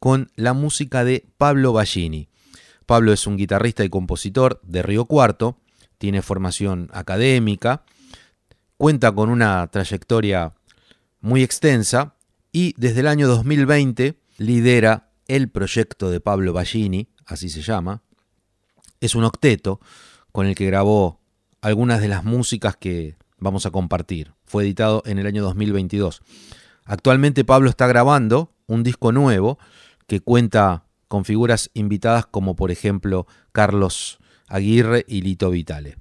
con la música de Pablo Ballini. Pablo es un guitarrista y compositor de Río Cuarto, tiene formación académica, cuenta con una trayectoria muy extensa y desde el año 2020 lidera el proyecto de Pablo Ballini, así se llama. Es un octeto con el que grabó algunas de las músicas que vamos a compartir. Fue editado en el año 2022. Actualmente Pablo está grabando un disco nuevo que cuenta con figuras invitadas como por ejemplo Carlos Aguirre y Lito Vitale.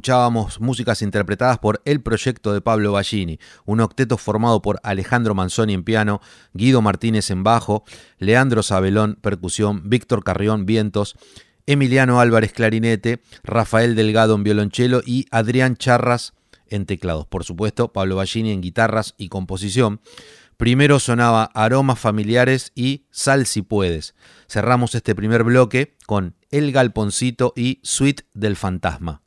Escuchábamos músicas interpretadas por El Proyecto de Pablo Ballini, un octeto formado por Alejandro Manzoni en piano, Guido Martínez en bajo, Leandro Sabelón percusión, Víctor Carrión vientos, Emiliano Álvarez clarinete, Rafael Delgado en violonchelo y Adrián Charras en teclados. Por supuesto, Pablo Ballini en guitarras y composición. Primero sonaba Aromas Familiares y Sal si puedes. Cerramos este primer bloque con El Galponcito y Suite del Fantasma.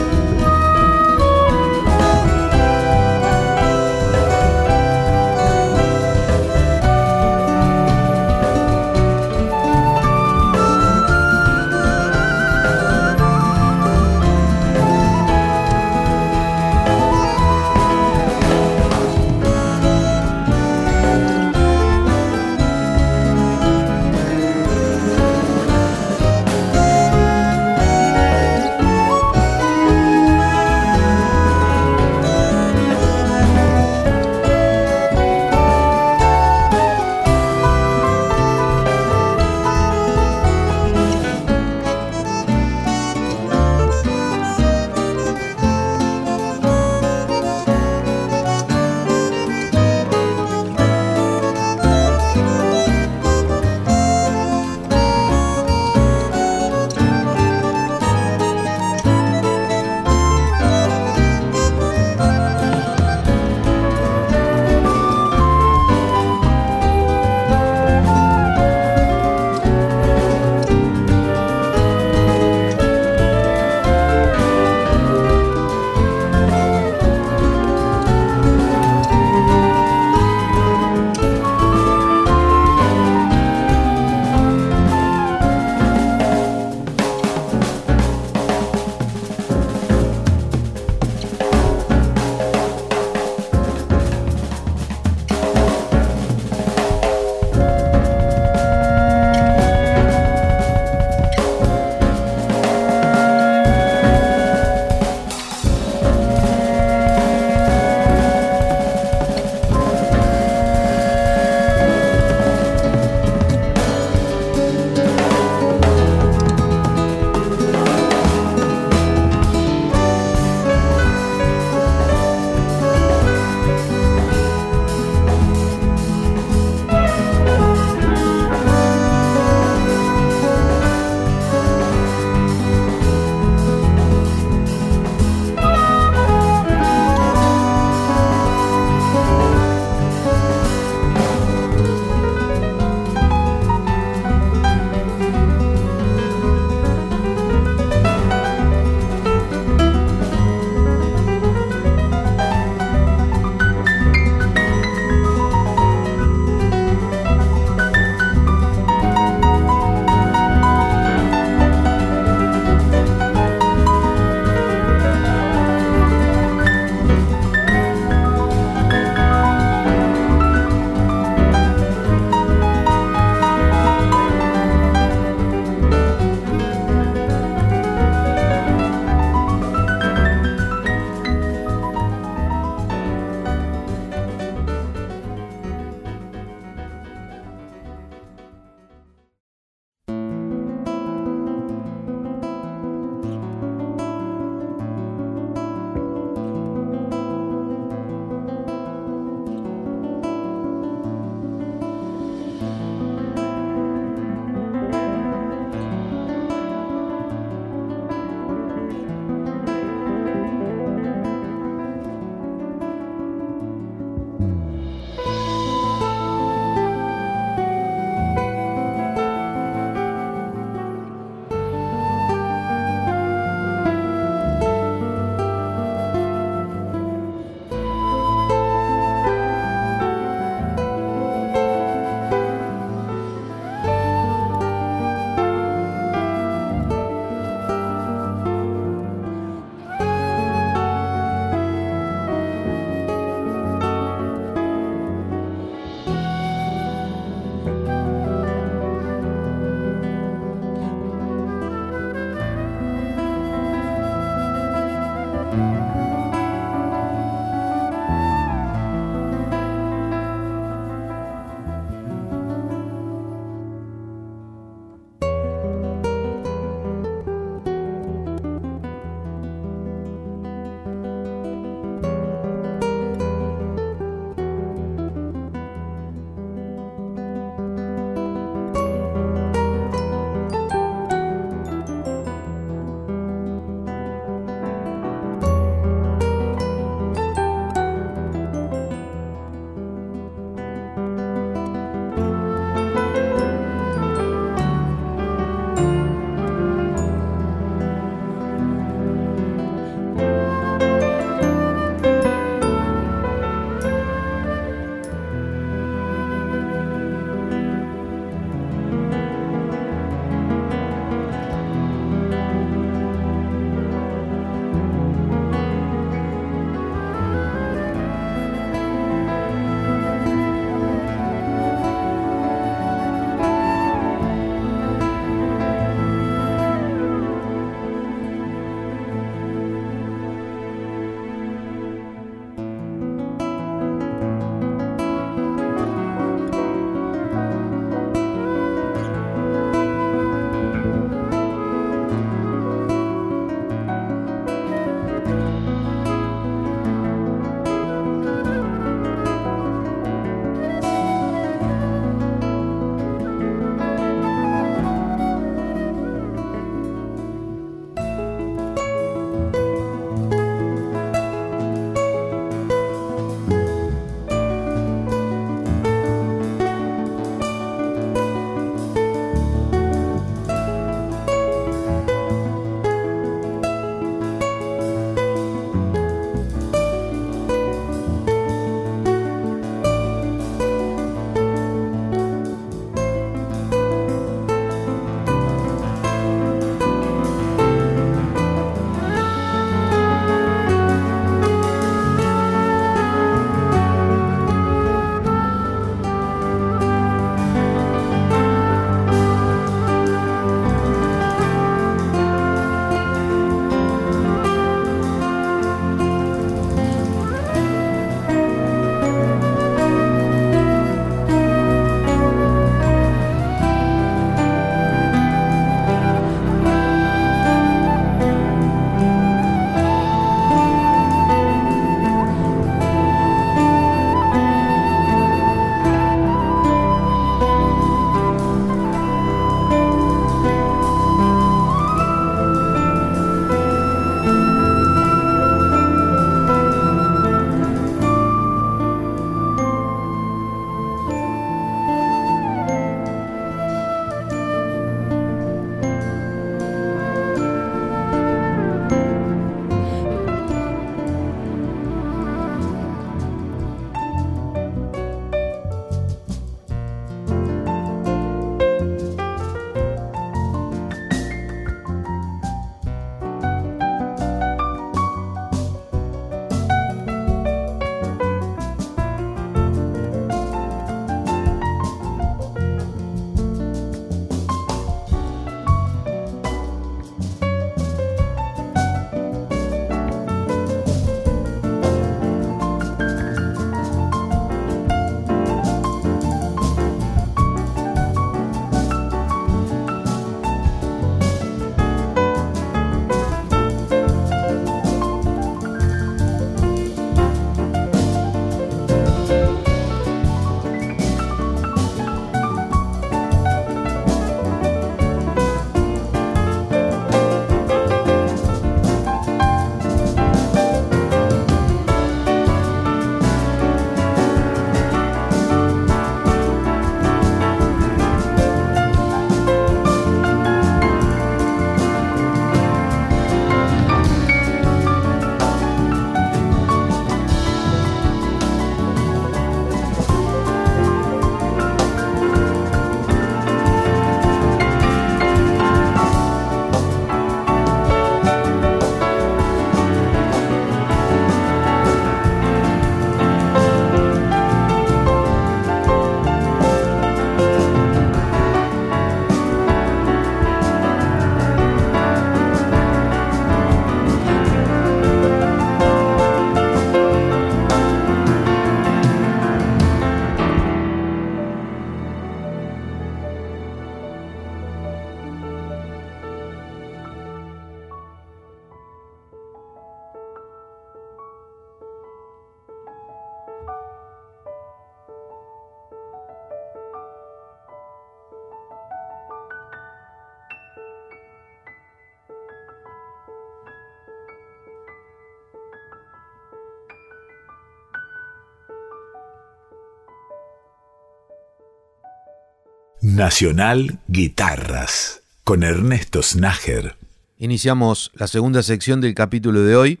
Nacional Guitarras con Ernesto Snager. Iniciamos la segunda sección del capítulo de hoy.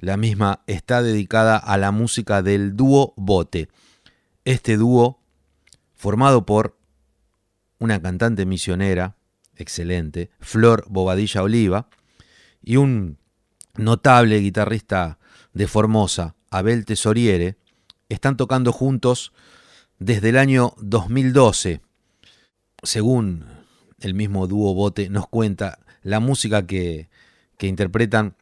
La misma está dedicada a la música del dúo Bote. Este dúo, formado por una cantante misionera, excelente, Flor Bobadilla Oliva, y un notable guitarrista de Formosa, Abel Tesoriere, están tocando juntos desde el año 2012 según el mismo dúo Bote nos cuenta, la música que, que interpretan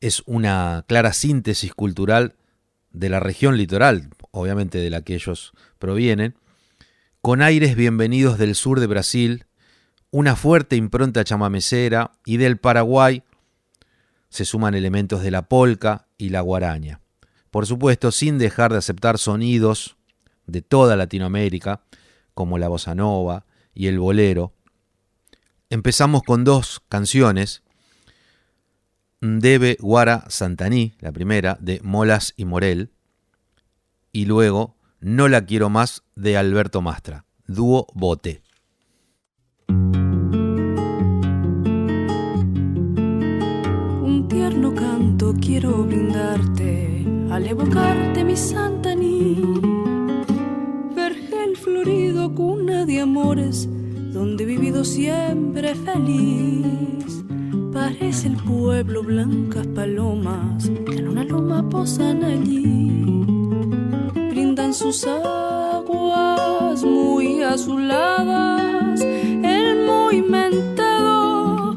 es una clara síntesis cultural de la región litoral, obviamente de la que ellos provienen, con aires bienvenidos del sur de Brasil, una fuerte impronta chamamecera y del Paraguay se suman elementos de la polca y la guaraña. Por supuesto, sin dejar de aceptar sonidos de toda Latinoamérica, como la bossa nova y el bolero. Empezamos con dos canciones, Debe Guara Santaní, la primera, de Molas y Morel, y luego No la quiero más, de Alberto Mastra, dúo Bote. Un tierno canto quiero brindarte al evocarte mi Santaní de amores, donde he vivido siempre feliz. Parece el pueblo blancas palomas que en una loma posan allí. Brindan sus aguas muy azuladas, el muy mentado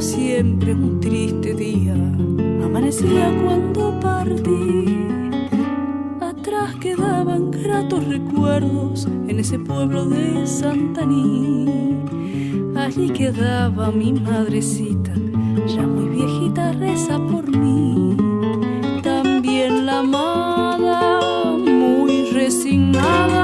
Siempre un triste día. Amanecía cuando partí. Atrás quedaban gratos recuerdos en ese pueblo de Santaní. Allí quedaba mi madrecita, ya muy viejita, reza por mí. También la amada, muy resignada,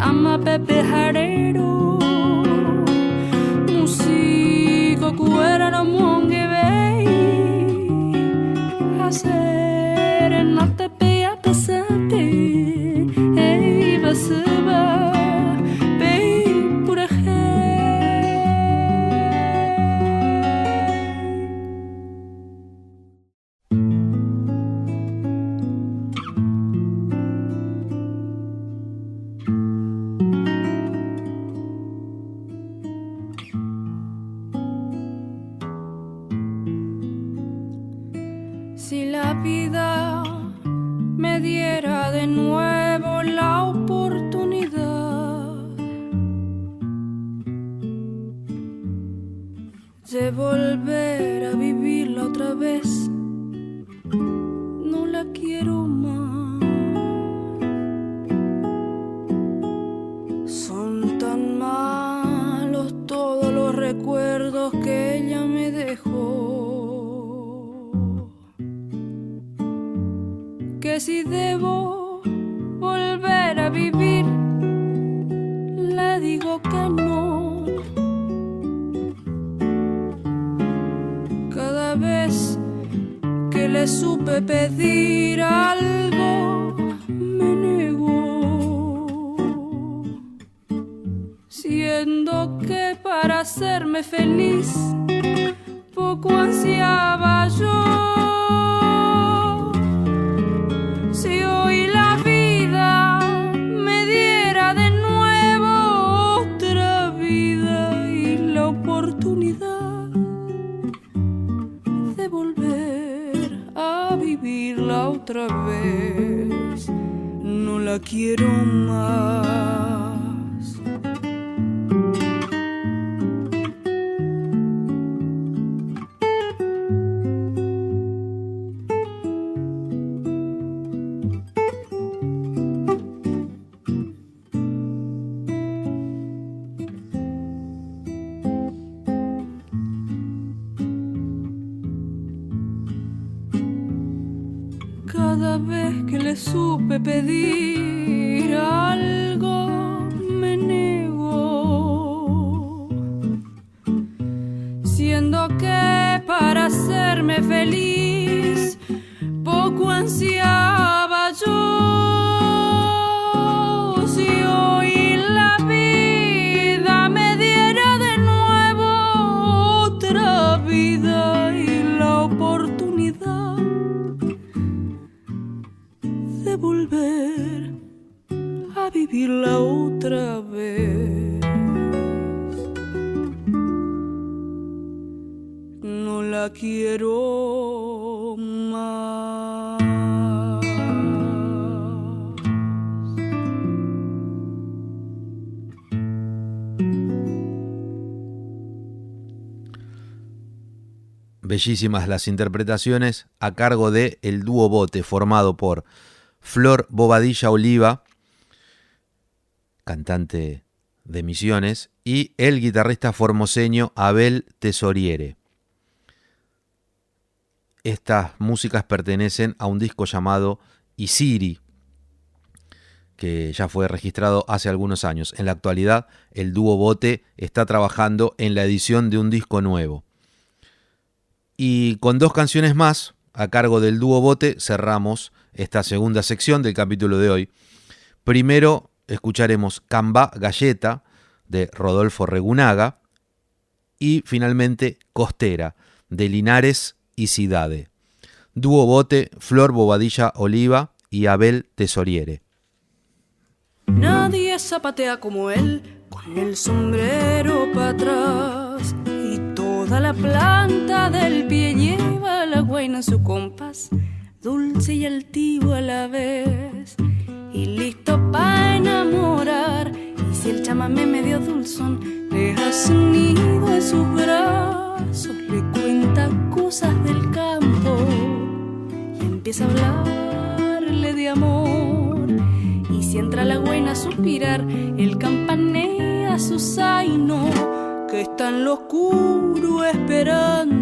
I'm a bit harder. que no. Cada vez que le supe pedir algo, me negó. Siendo que para hacerme feliz, poco ansiaba yo. Otra vez, no la quiero más. Quiero más. Bellísimas las interpretaciones a cargo de el dúo Bote formado por Flor Bobadilla Oliva, cantante de Misiones, y el guitarrista formoseño Abel Tesoriere. Estas músicas pertenecen a un disco llamado Isiri, que ya fue registrado hace algunos años. En la actualidad, el dúo Bote está trabajando en la edición de un disco nuevo. Y con dos canciones más, a cargo del dúo Bote, cerramos esta segunda sección del capítulo de hoy. Primero escucharemos Camba Galleta de Rodolfo Regunaga y finalmente Costera de Linares y Cidade. Dúo Bote, Flor Bobadilla Oliva y Abel Tesoriere. Nadie zapatea como él, con el sombrero para atrás. Y toda la planta del pie lleva la guaina en su compás, dulce y altivo a la vez. Y listo para enamorar. Y el chamamé medio dulzón le hace nido en sus brazos, le cuenta cosas del campo y empieza a hablarle de amor. Y si entra la buena a suspirar, el campanea su zaino, que está en lo oscuro esperando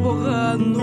aguas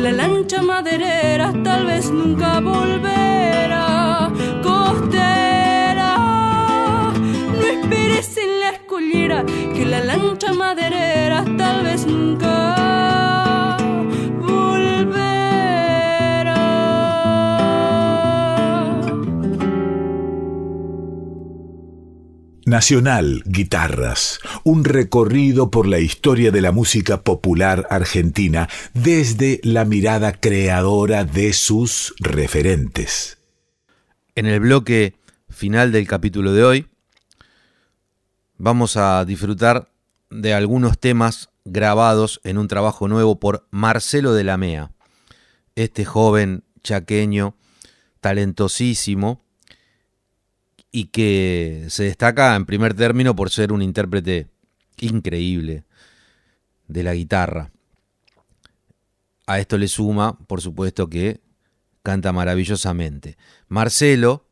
la lancha maderera tal vez nunca volverá. Costera, no esperes en la escollera que la lancha maderera tal vez nunca Nacional Guitarras, un recorrido por la historia de la música popular argentina desde la mirada creadora de sus referentes. En el bloque final del capítulo de hoy vamos a disfrutar de algunos temas grabados en un trabajo nuevo por Marcelo de la Mea, este joven chaqueño talentosísimo y que se destaca en primer término por ser un intérprete increíble de la guitarra. A esto le suma, por supuesto, que canta maravillosamente. Marcelo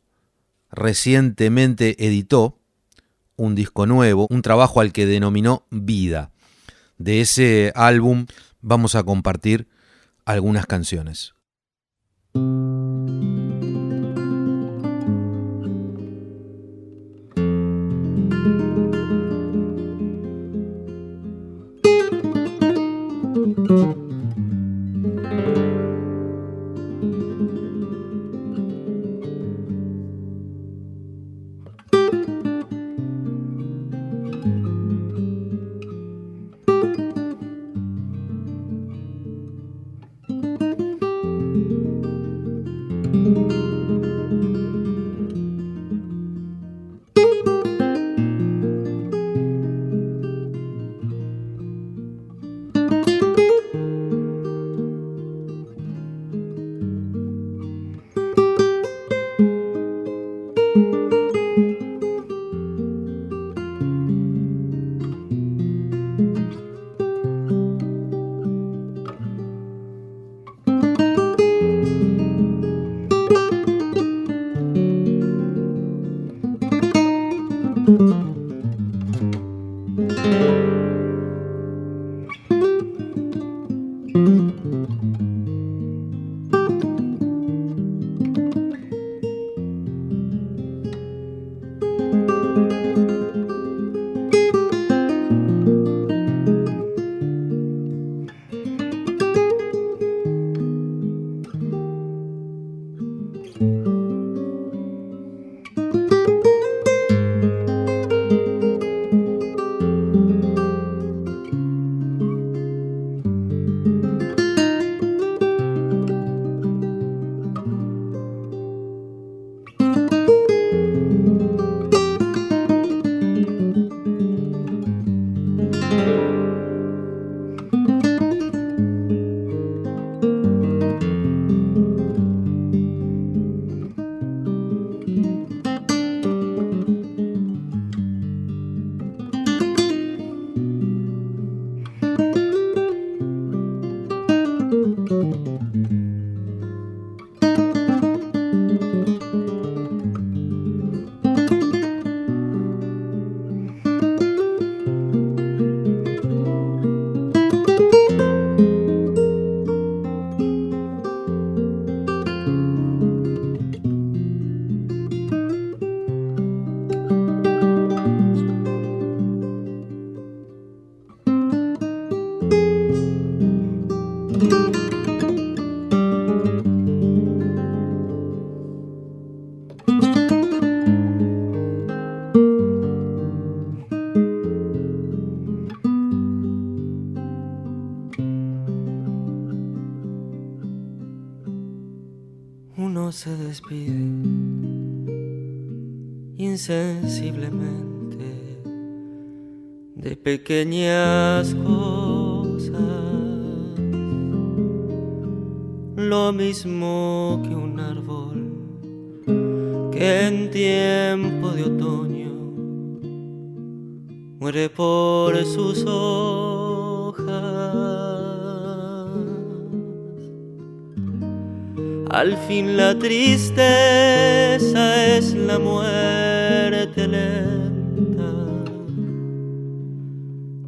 recientemente editó un disco nuevo, un trabajo al que denominó Vida. De ese álbum vamos a compartir algunas canciones. Pequeñas cosas, lo mismo que un árbol que en tiempo de otoño muere por sus hojas. Al fin la tristeza es la muerte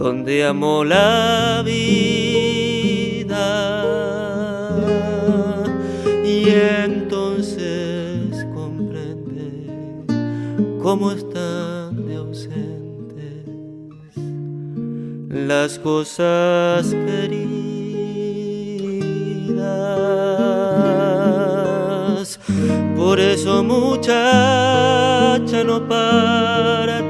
donde amó la vida. Y entonces comprende cómo están de ausentes las cosas queridas. Por eso muchacha no partas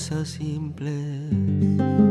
cosas simples.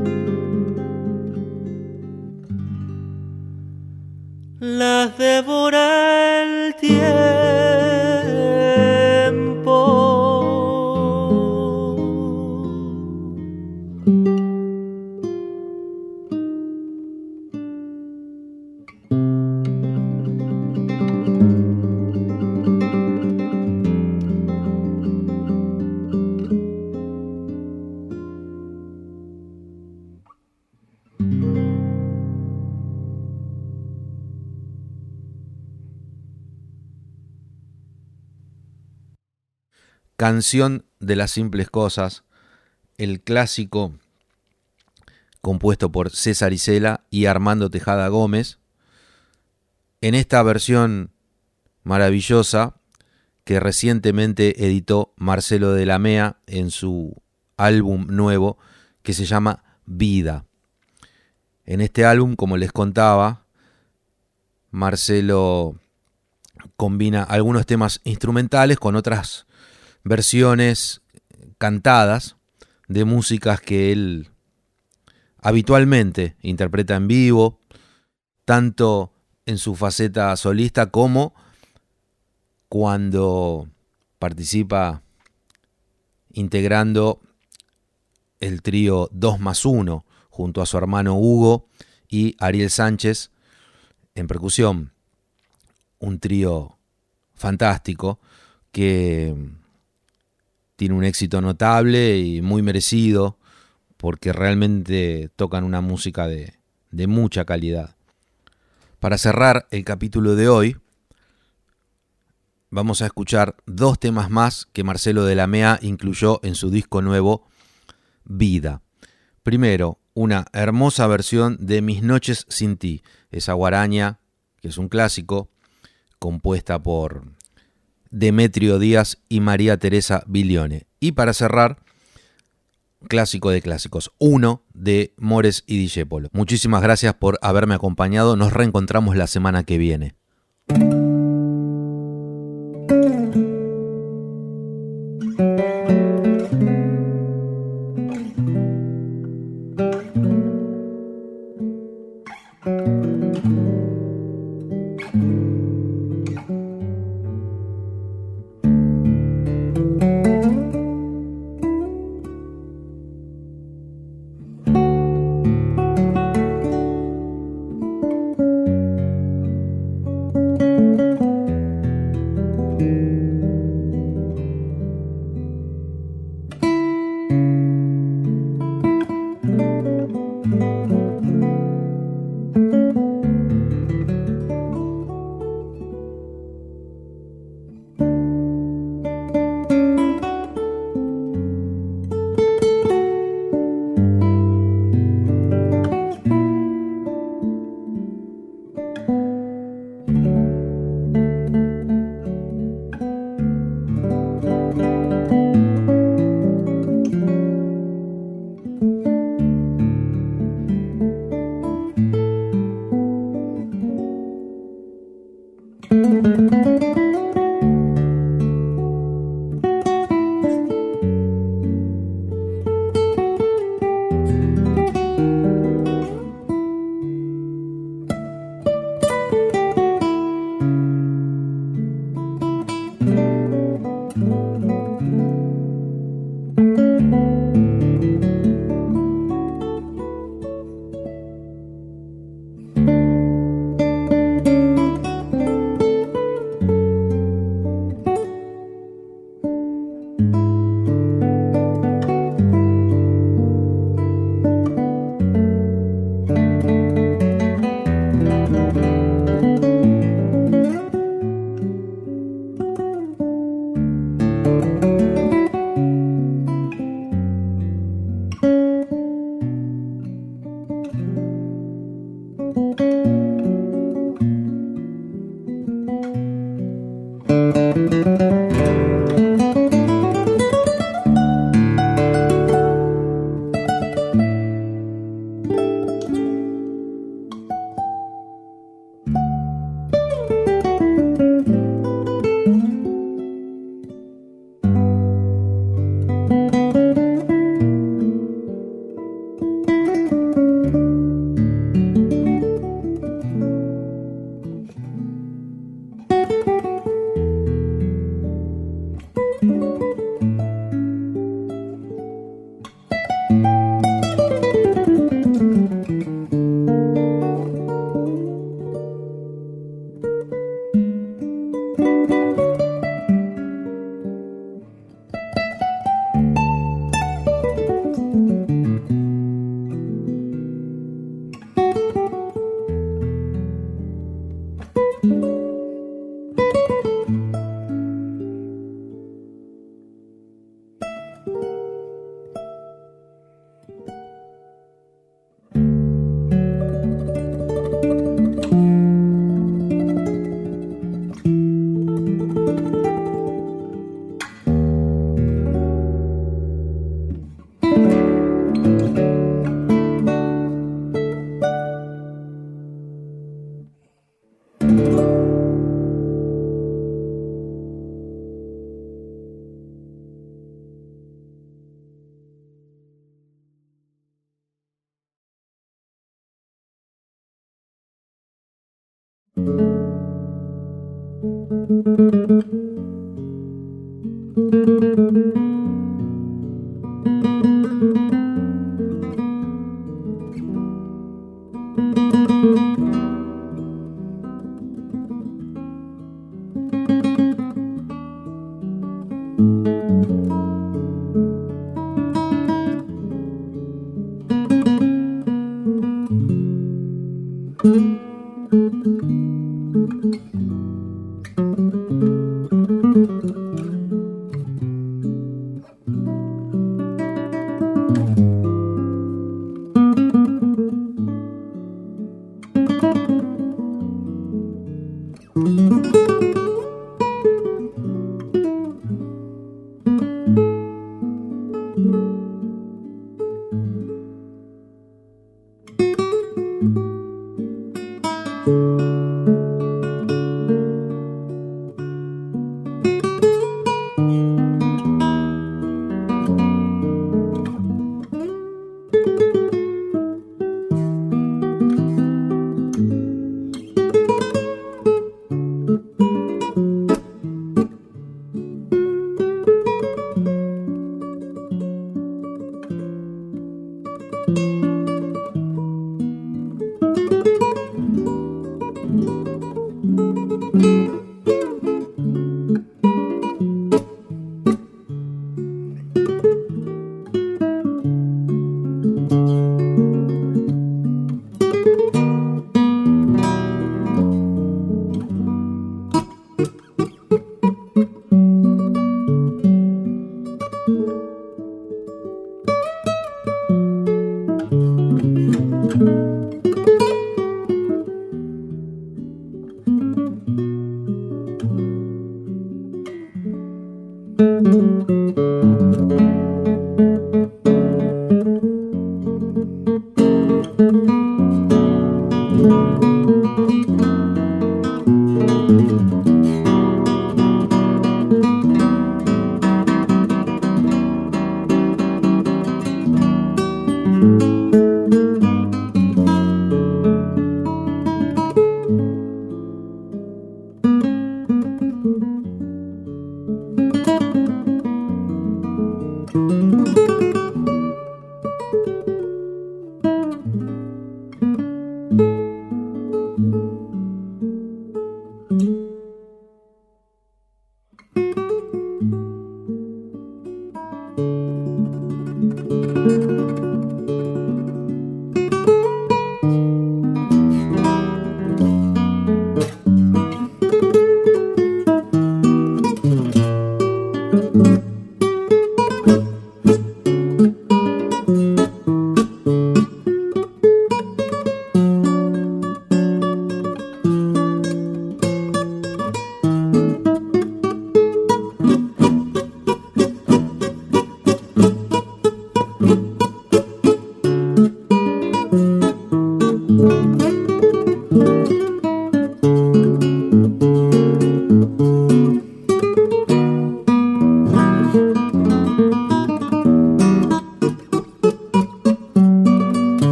Canción de las simples cosas, el clásico compuesto por César Isela y Armando Tejada Gómez, en esta versión maravillosa que recientemente editó Marcelo de la Mea en su álbum nuevo que se llama Vida. En este álbum, como les contaba, Marcelo combina algunos temas instrumentales con otras versiones cantadas de músicas que él habitualmente interpreta en vivo, tanto en su faceta solista como cuando participa integrando el trío 2 más 1 junto a su hermano Hugo y Ariel Sánchez en percusión. Un trío fantástico que tiene un éxito notable y muy merecido porque realmente tocan una música de, mucha calidad. Para cerrar el capítulo de hoy, vamos a escuchar dos temas más que Marcelo de la Mea incluyó en su disco nuevo Vida. Primero, una hermosa versión de Mis noches sin ti, esa guaraña, que es un clásico, compuesta por Demetrio Díaz y María Teresa Bilione. Y para cerrar, clásico de clásicos, uno de Mores y Dijépolo. Muchísimas gracias por haberme acompañado, nos reencontramos la semana que viene. Mm-hmm.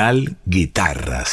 Guitarras.